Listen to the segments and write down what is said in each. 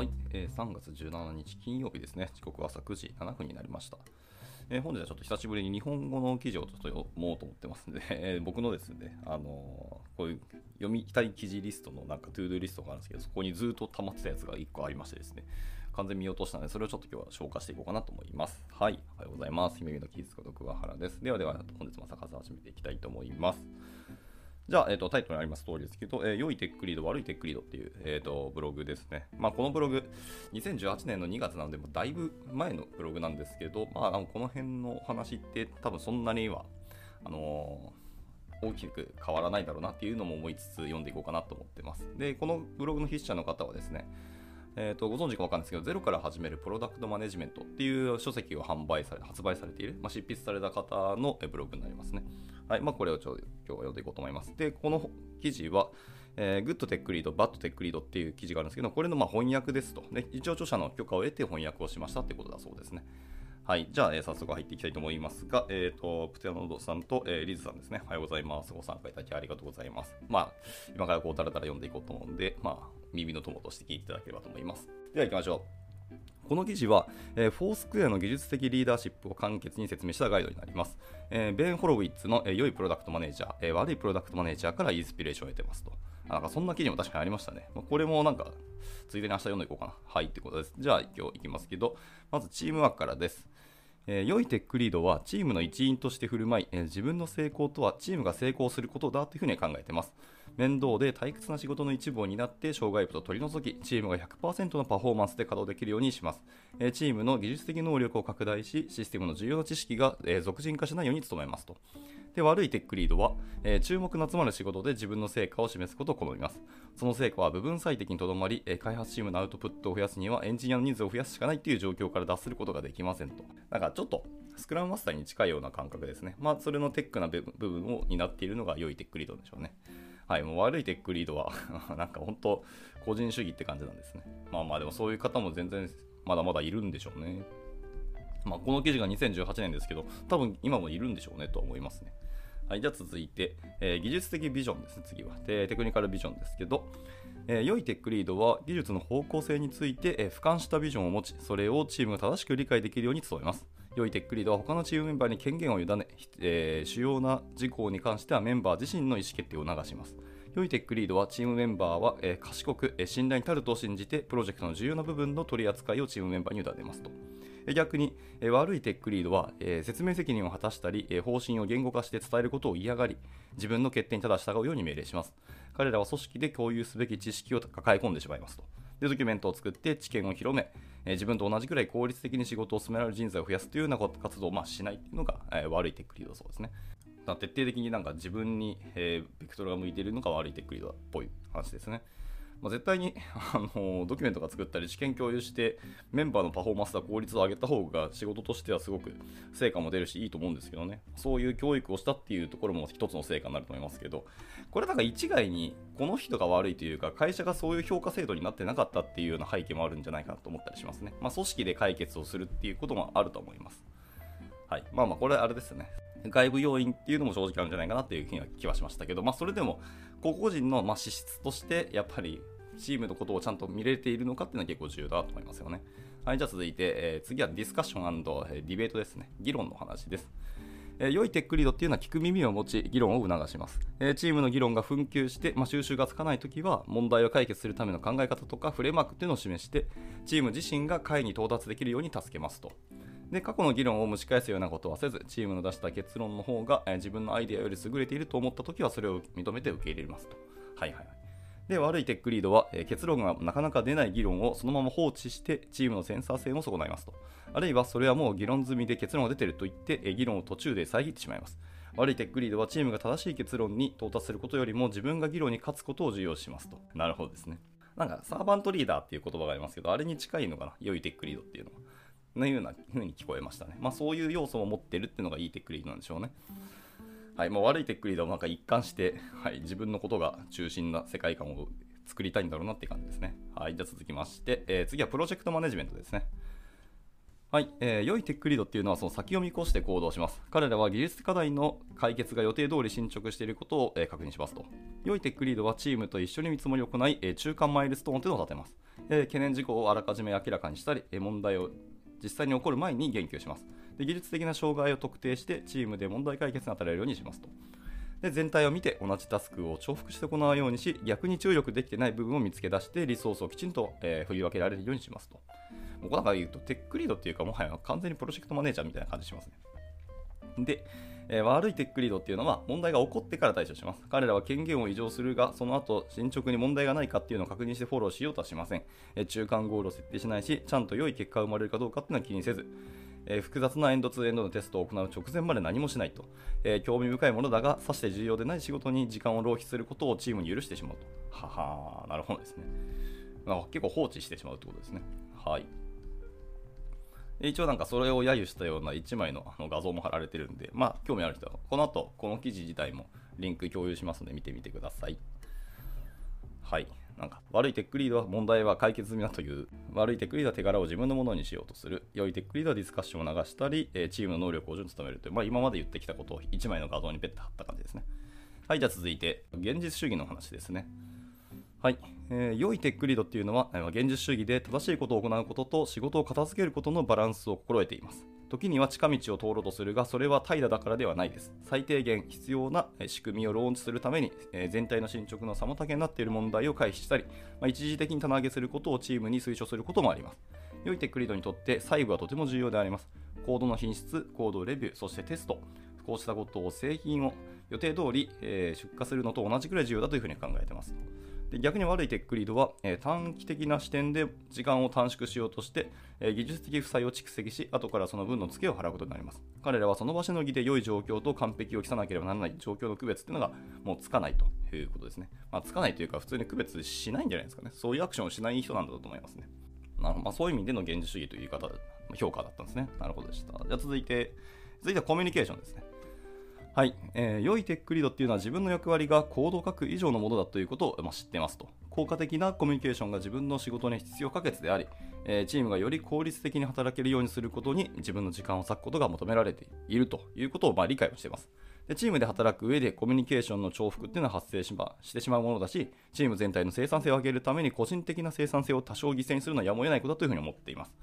はい、えー3月17日金曜日ですね。時刻は朝9時7分になりました。えー本日はちょっと久しぶりに日本語の記事をちょっと読もうと思ってますので、えー僕のですね、あのーこういう読みたい記事リストのなんか to do リストがあるんですけど、そこにずっと溜まってたやつが1個ありましてですね、完全見落としたので、それをちょっと今日は消化していこうかなと思います。はい、おはようございます。ゆめみのキースこと桑原です。ではでは、本日も朝活始めていきたいと思います。じゃあ、えー、とタイトルにあります通りですけど、えー良い tech lead、悪い tech lead っていう、えー、とブログですね。まあ、このブログ、2018年の2月なので、もだいぶ前のブログなんですけど、まあ、あのこの辺の話って多分そんなには、あのー大きく変わらないだろうなっていうのも思いつつ読んでいこうかなと思ってます。で、このブログの筆者の方はですね、えー、とご存知か分かんないですけど、ゼロから始めるプロダクトマネジメントっていう書籍を販売され、発売されている、まあ、執筆された方のブログになりますね。はい、まあ、これをちょ今日は読んでいこうと思います。で、この記事は、えー、 Good Tech Lead、Bad Tech Lead っていう記事があるんですけど、これのま翻訳ですと、ね。一応著者の許可を得て翻訳をしましたってことだそうですね。はい、じゃあ、えー早速入っていきたいと思いますが、えっ、と、プテアノードさんと、えーリズさんですね。おはようございます。ご参加いただきありがとうございます。まあ、今からこう、だらだら読んでいこうと思うんで、まあ、耳の友として聞いていただければと思います。では行きましょう。この記事は、えーフォースクエアの技術的リーダーシップを簡潔に説明したガイドになります。えーベン・ホロウィッツの、えー良いプロダクトマネージャー、えー悪いプロダクトマネージャーからインスピレーションを得てますと。あなんかそんな記事も確かにありましたね。まあこれもなんか、ついでに明日読んでいこうかな。はい、ってことです。じゃあ今日行きますけど、まずチームワークからです。えー良いテックリードはチームの一員として振る舞い、えー自分の成功とはチームが成功することだというふうに考えています。面倒で退屈な仕事の一部を担って障害物を取り除き、チームが100%のパフォーマンスで稼働できるようにします。えチームの技術的能力を拡大し、システムの重要な知識が、え俗人化しないように努めますと。で悪いテックリードは、え注目の集まる仕事で自分の成果を示すことを好みます。その成果は部分最適にとどまり、え開発チームのアウトプットを増やすにはエンジニアの人数を増やすしかないという状況から脱することができませんと。なんかちょっとスクラムマスターに近いような感覚ですね。まあそれのテックな部分を担っているのが良いテックリードでしょうね。はい、もう悪いテックリードは なんか本当個人主義って感じなんですね。まあまあでもそういう方も全然まだまだいるんでしょうね。まあ、この記事が2018年ですけど、多分今もいるんでしょうねとは思いますね。はい、じゃあ続いて、えー技術的ビジョンですね、次は。でテクニカルビジョンですけど、えー良いテックリードは技術の方向性について、えー俯瞰したビジョンを持ち、それをチームが正しく理解できるように努めます。良いテックリードは他のチームメンバーに権限を委ね、えー主要な事項に関してはメンバー自身の意思決定を促します。良いテックリードはチームメンバーは、えー賢く、えー信頼に足ると信じて、プロジェクトの重要な部分の取り扱いをチームメンバーに委ねますと。逆に、えー悪いテックリードは、えー説明責任を果たしたり、えー方針を言語化して伝えることを嫌がり、自分の決定にただ従うように命令します。彼らは組織で共有すべき知識を抱え込んでしまいますと。で、ドキュメントを作って知見を広め、え自分と同じくらい効率的に仕事を進められる人材を増やすというような活動をまあしないっていうのが、え悪いテックリードだそうですね。だ徹底的になんか自分に、えベクトルが向いているのが悪いテックリードっぽい話ですね。まあ、絶対に あのドキュメントが作ったり試験共有してメンバーのパフォーマンスや効率を上げた方が仕事としてはすごく成果も出るしいいと思うんですけどね。そういう教育をしたっていうところも一つの成果になると思いますけどこれなんか一概にこの人が悪いというか会社がそういう評価制度になってなかったっていうような背景もあるんじゃないかなと思ったりしますね、まあ、組織で解決をするっていうこともあると思います。はい、まあまあこれはあれですね。外部要因っていうのも正直あるんじゃないかなっていう気はしましたけど、まあ、それでも個々人のまあ資質としてやっぱりチームのことをちゃんと見れているのかっていうのは結構重要だと思いますよね。はい、じゃあ続いて、えー次はディスカッションディベートですね。議論の話です。えー良いテックリードっていうのは聞く耳を持ち議論を促します、えーチームの議論が紛糾して、まあ、収集がつかないときは問題を解決するための考え方とかフレームワークっていうのを示してチーム自身が会に到達できるように助けますとで過去の議論を蒸し返すようなことはせずチームの出した結論の方が、えー自分のアイデアより優れていると思ったときはそれを認めて受け入れますとはいはいはいで悪いテックリードは、えー結論がなかなか出ない議論をそのまま放置してチームのセンサー性も損ないますと。あるいはそれはもう議論済みで結論が出てると言って、えー議論を途中で遮ってしまいます。悪いテックリードはチームが正しい結論に到達することよりも自分が議論に勝つことを重要視しますと。なるほどですね。なんかサーバントリーダーっていう言葉がありますけどあれに近いのかな？良いテックリードっていうのは。のような風に聞こえましたね。まあそういう要素を持ってるっていうのがいいテックリードなんでしょうね。はい、もう悪いテックリードはなんか一貫して、はい、自分のことが中心な世界観を作りたいんだろうなって感じですね。はい、じゃ続きまして、えー次はプロジェクトマネジメントですね。はい、えー良いテックリードっていうのはその先を見越して行動します。彼らは技術課題の解決が予定通り進捗していることを、えー確認しますと。良いテックリードはチームと一緒に見積もりを行い、えー中間マイルストーンというのを立てます。え懸念事項をあらかじめ明らかにしたり、え問題を実際に起こる前に言及します。で技術的な障害を特定してチームで問題解決に当たれるようにしますと。で全体を見て同じタスクを重複して行うようにし逆に注力できてない部分を見つけ出してリソースをきちんと、えー振り分けられるようにしますと。もうだか言うとテックリードっていうかもはや完全にプロジェクトマネージャーみたいな感じしますね。で、えー悪いテックリードっていうのは問題が起こってから対処します。彼らは権限を移譲するが、その後進捗に問題がないかっていうのを確認してフォローしようとはしません。えー中間ゴールを設定しないし、ちゃんと良い結果が生まれるかどうかっていうのは気にせず、えー複雑なエンドツーエンドのテストを行う直前まで何もしないと、えー興味深いものだが、さして重要でない仕事に時間を浪費することをチームに許してしまうと。ははー、なるほどですね。まあ結構放置してしまうってことですね。はい。一応なんかそれを揶揄したような1枚のあの画像も貼られてるんで、まあ興味ある人は、この後この記事自体もリンク共有しますので見てみてください。はい。なんか悪いテックリードは問題は解決済みだという、悪いテックリードは手柄を自分のものにしようとする、良いテックリードはディスカッションを流したり、えチームの能力を順に努めるという、まあ今まで言ってきたことを1枚の画像にペッて貼った感じですね。はい、じゃあ続いて、現実主義の話ですね。はい、えー良いテックリードっていうのは、現実主義で正しいことを行うことと仕事を片付けることのバランスを心得ています。時には近道を通ろうとするが、それは怠惰だからではないです。最低限必要な仕組みをローンチするために、え全体の進捗の妨げになっている問題を回避したり、まあ、一時的に棚上げすることをチームに推奨することもあります。良いテックリードにとって細部はとても重要であります。コードの品質、コードレビュー、そしてテスト、こうしたことを製品を予定通り、え出荷するのと同じくらい重要だというふうに考えています。で逆に悪いテックリードは、え短期的な視点で時間を短縮しようとして、え技術的負債を蓄積し、後からその分のツケを払うことになります。彼らはその場しのぎで良い状況と完璧を期さなければならない状況の区別っていうのがもうつかないということですね。まあ、つかないというか、普通に区別しないんじゃないですかね。そういうアクションをしない人なんだと思いますね。なまあ、そういう意味での現実主義という言い方、評価だったんですね。なるほどでした。じゃあ続いて、続いてはコミュニケーションですね。はい、えー良いテックリードっていうのは自分の役割がコードを書く以上のものだということを、まあ、知っていますと。効果的なコミュニケーションが自分の仕事に必要不可欠であり、えーチームがより効率的に働けるようにすることに自分の時間を割くことが求められているということを、まあ、理解をしています。でチームで働く上でコミュニケーションの重複っていうのは発生し,、ま、してしまうものだし、チーム全体の生産性を上げるために個人的な生産性を多少犠牲にするのはやむを得ないことだというふうに思っています。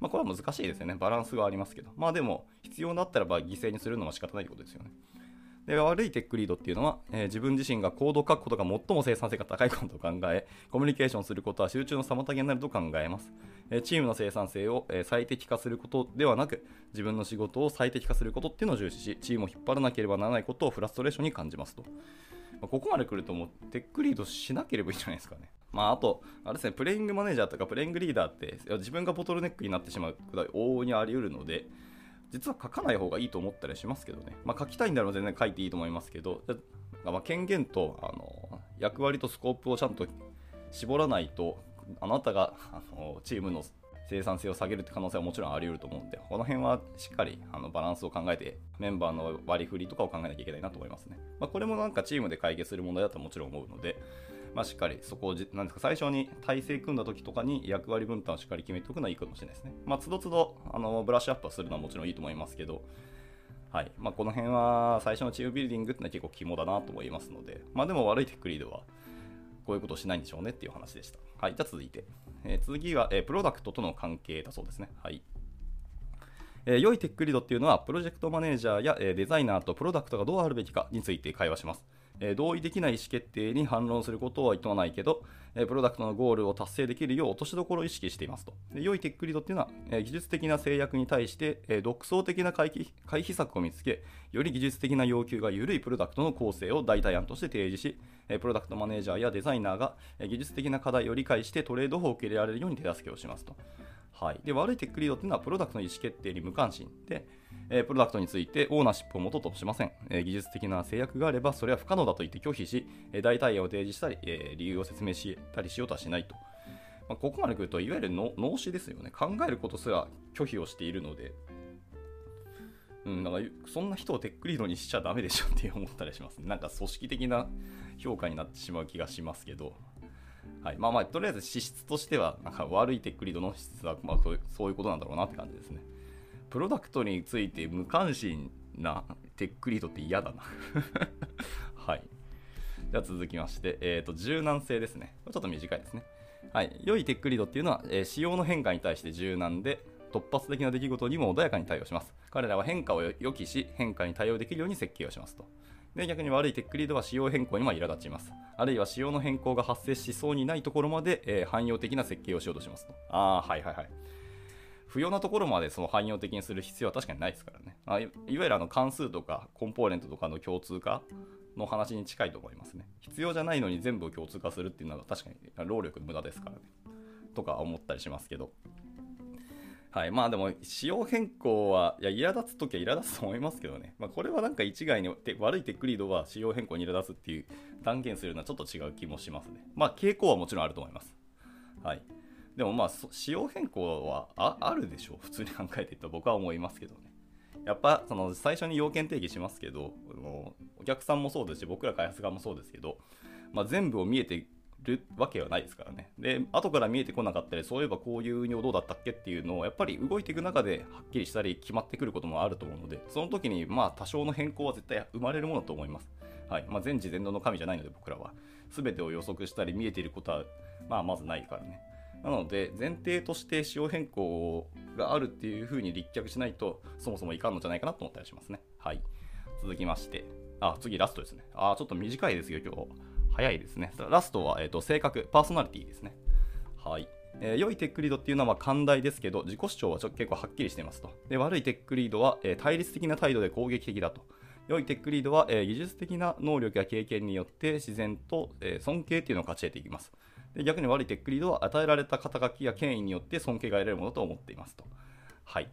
まあ、これは難しいですよね。バランスがありますけど。まあでも、必要だったらば犠牲にするのは仕方ないということですよね。で悪いテックリードっていうのは、えー自分自身がコードを書くことが最も生産性が高いことを考え、コミュニケーションすることは集中の妨げになると考えます。えーチームの生産性を、えー最適化することではなく、自分の仕事を最適化することっていうのを重視し、チームを引っ張らなければならないことをフラストレーションに感じますと。まあここまで来るともうテックリードしなければいいんじゃないですかね。まあ、あと、あれですね、プレイングマネージャーとかプレイングリーダーって自分がボトルネックになってしまうことは往々にあり得るので、実は書かない方がいいと思ったりしますけどね。まあ、書きたいんだろう全然書いていいと思いますけど、まあ、権限とあの役割とスコープをちゃんと絞らないと、あなたがあのチームの生産性を下げるって可能性はもちろんあり得ると思うんで、この辺はしっかりあのバランスを考えて、メンバーの割り振りとかを考えなきゃいけないなと思いますね。まあ、これもなんかチームで解決する問題だともちろん思うので、まあ、しっかりそこをじ、なんですか、最初に体制組んだ時とかに役割分担をしっかり決めておくのはいいかもしれないですね。まあ、つどつど、あの、ブラッシュアップはするのはもちろんいいと思いますけど、はい。まあ、この辺は最初のチームビルディングってのは結構肝だなと思いますので、まあ、でも悪いテックリードは、こういうことをしないんでしょうねっていう話でした。はい。じゃあ続いて。えー次は、えープロダクトとの関係だそうですね。はい。えー良いテックリードっていうのは、プロジェクトマネージャーや、えデザイナーとプロダクトがどうあるべきかについて会話します。え同意できない意思決定に反論することはいとわないけど、えプロダクトのゴールを達成できるよう落としどころを意識していますと。で良いテックリードっていうのは、え技術的な制約に対して、え独創的な回避回避策を見つけ、より技術的な要求が緩いプロダクトの構成を代替案として提示し、えプロダクトマネージャーやデザイナーが、え技術的な課題を理解してトレードオフを受け入れられるように手助けをしますと。はい、で悪いテックリードっていうのはプロダクトの意思決定に無関心で、えープロダクトについてオーナーシップを持とうとしません、えー技術的な制約があればそれは不可能だと言って拒否し、え代替案を提示したり、え理由を説明したりしようとはしないと。まあ、ここまで来るといわゆる脳死ですよね。考えることすら拒否をしているので、うん、なんかそんな人をテックリードにしちゃダメでしょって思ったりします、ね、なんか組織的な評価になってしまう気がしますけど、はい、まあまあ、とりあえず資質としては、なんか悪いテックリードの資質は、まあそういうことなんだろうなって感じですね。プロダクトについて無関心なテックリードって嫌だな はい。じゃあ続きまして、え、ー、と、柔軟性ですね。ちょっと短いですね。はい。良いテックリードっていうのは、えー、仕様の変化に対して柔軟で、突発的な出来事にも穏やかに対応します。彼らは変化を予期し、変化に対応できるように設計をしますと。で逆に悪いテックリードは仕様変更にも苛立ちます。あるいは仕様の変更が発生しそうにないところまで、えー、汎用的な設計をしようとしますと。ああ、はいはいはい。不要なところまでその汎用的にする必要は確かにないですからね。あいわゆるあの関数とかコンポーネントとかの共通化の話に近いと思いますね。必要じゃないのに全部を共通化するっていうのは確かに労力無駄ですからね。とか思ったりしますけど。はい。まあでも、仕様変更は、いや、苛立つときは苛立つと思いますけどね。まあこれはなんか一概に悪いテックリードは仕様変更に苛立つっていう断言するのはちょっと違う気もしますね。まあ傾向はもちろんあると思います。はい。でもまあ、仕様変更はあるでしょう。普通に考えていった僕は思いますけどね。やっぱその最初に要件定義しますけど、お客さんもそうですし、僕ら開発側もそうですけど、まあ、全部を見えてるわけはないですからね。で、後から見えてこなかったり、そういえばこういう運用どうだったっけっていうのを、やっぱり動いていく中ではっきりしたり決まってくることもあると思うので、その時にまあ多少の変更は絶対生まれるものと思います。はい。まあ、全知全能の神じゃないので僕らは。全てを予測したり見えていることは、まあまずないからね。なので、前提として仕様変更があるっていうふうに立脚しないと、そもそもいかんのじゃないかなと思ったりしますね。はい。続きまして、あ、次ラストですね。あ、ちょっと短いですよ、今日。早いですね。ラストは、えーと、性格、パーソナリティですね。はい。えー、良いテックリードっていうのは寛大ですけど、自己主張はちょ結構はっきりしてますと。で悪いテックリードは、えー、対立的な態度で攻撃的だと。良いテックリードは、えー、技術的な能力や経験によって自然と、え、尊敬っていうのを勝ち得ていきます。で逆に悪いテックリードは与えられた肩書きや権威によって尊敬が得られるものと思っていますと。はい。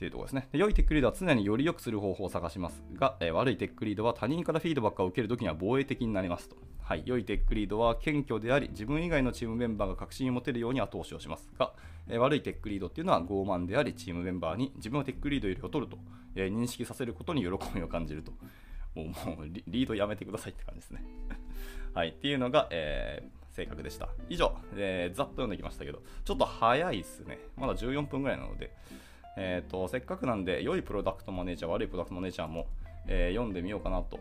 っていうところですね。で良いテックリードは常により良くする方法を探しますが、えー、悪いテックリードは他人からフィードバックを受けるときには防衛的になりますと。はい、良いテックリードは謙虚であり、自分以外のチームメンバーが確信を持てるように後押しをしますが、えー、悪いテックリードっていうのは傲慢であり、チームメンバーに自分はテックリードより劣ると、えー、認識させることに喜びを感じると。もうもうリードやめてくださいって感じですね。はい、っていうのが、えー、正確でした。以上、えー、ざっと読んできましたけど、ちょっと早いですね。まだ14分ぐらいなので、えーと、せっかくなんで、良いプロダクトマネージャー、悪いプロダクトマネージャーも、えー、読んでみようかなと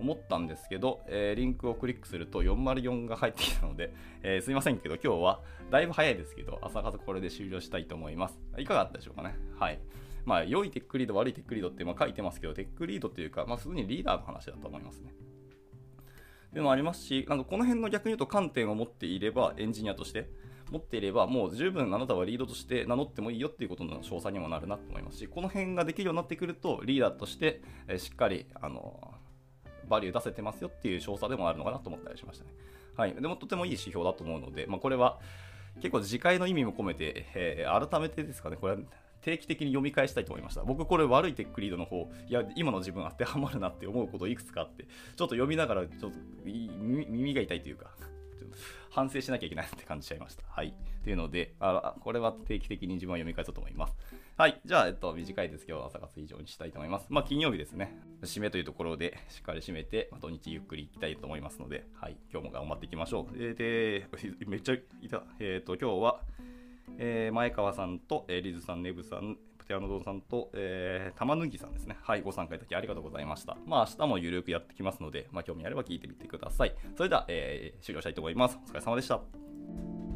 思ったんですけど、えー、リンクをクリックすると404が入ってきたので、えー、すいませんけど、今日はだいぶ早いですけど、朝方これで終了したいと思います。いかがだったでしょうかね？はい。まあ、良いテックリード、悪いテックリードってま書いてますけど、テックリードっていうか、まあ、普通にリーダーの話だと思いますね。っていうのもありますし、なんかこの辺の逆に言うと観点を持っていれば、エンジニアとして、持っていれば、もう十分あなたはリードとして名乗ってもいいよっていうことの詳細にもなるなと思いますし、この辺ができるようになってくると、リーダーとして、えしっかり、あの、バリュー出せてますよっていう詳細でもあるのかなと思ったりしましたね。はい。でもとてもいい指標だと思うので、まあ、これは結構次回の意味も込めて、えー、改めてですかね、これは定期的に読み返したいと思いました。僕これ悪いテックリードの方、いや、今の自分当てはまるなって思うこといくつかあって、ちょっと読みながら、ちょっと耳が痛いというか反省しなきゃいけないって感じちゃいました。はい。というので、あこれは定期的に自分は読み返そうと思います。はい。じゃあ、えっと、短いですけど、朝活以上にしたいと思います。まあ、金曜日ですね。締めというところで、しっかり締めて、まあ、土日ゆっくり行きたいと思いますので、はい。今日も頑張っていきましょう。え、で、めっちゃいた。えっ、と、今日は、えー、前川さんと、えー、リズさん、ネブさん、プテアノドンさんと、えー、玉ぬぎさんですね。はい、ご参加いただきありがとうございました。まあ、明日もゆるくやってきますので、まあ、興味あれば聞いてみてください。それでは、えー、終了したいと思います。お疲れ様でした。